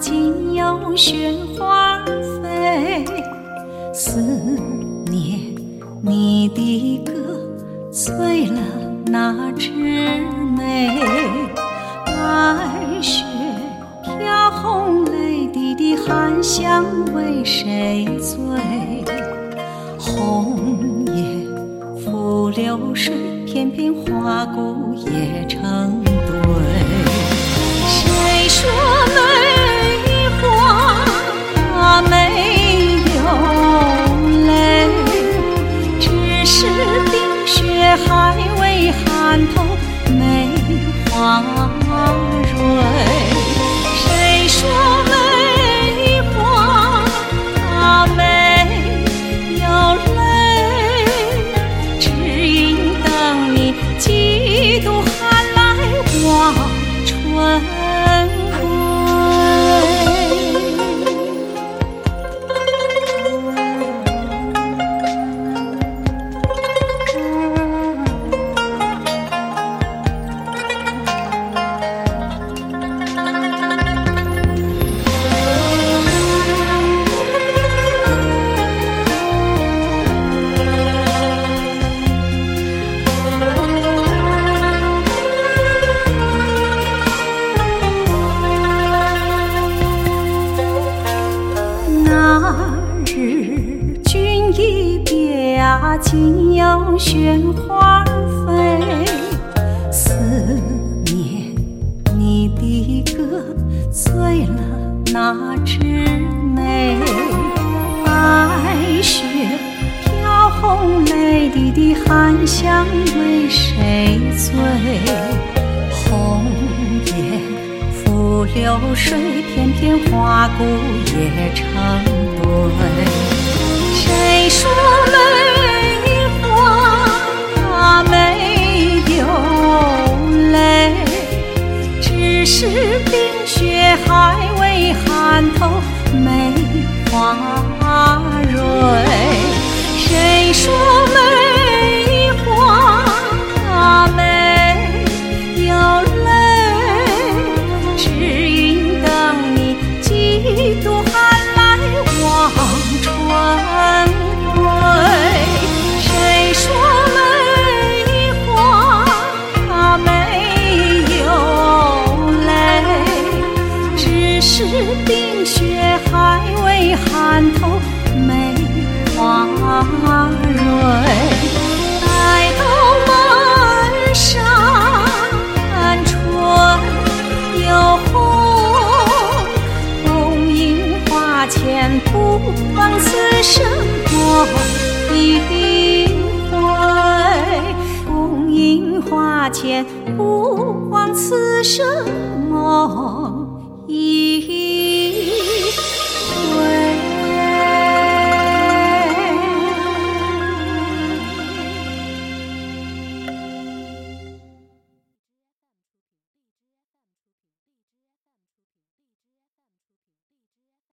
今有雪花飞，思念你的歌醉了那枝梅。白雪飘红泪滴滴，寒香为谁醉？红叶拂流水，片片花骨也成梅花蕊。今有雪花飞，思念你的歌醉了那枝梅。白雪飘红泪滴的含香为谁醉？红颜付流水，片片花骨也成堆。谁说冰雪还未寒透梅花蕊。谁说是冰雪还未寒透梅花蕊，待到满山春又红，红樱花前不枉此生梦一回。红樱花前不枉此生梦一。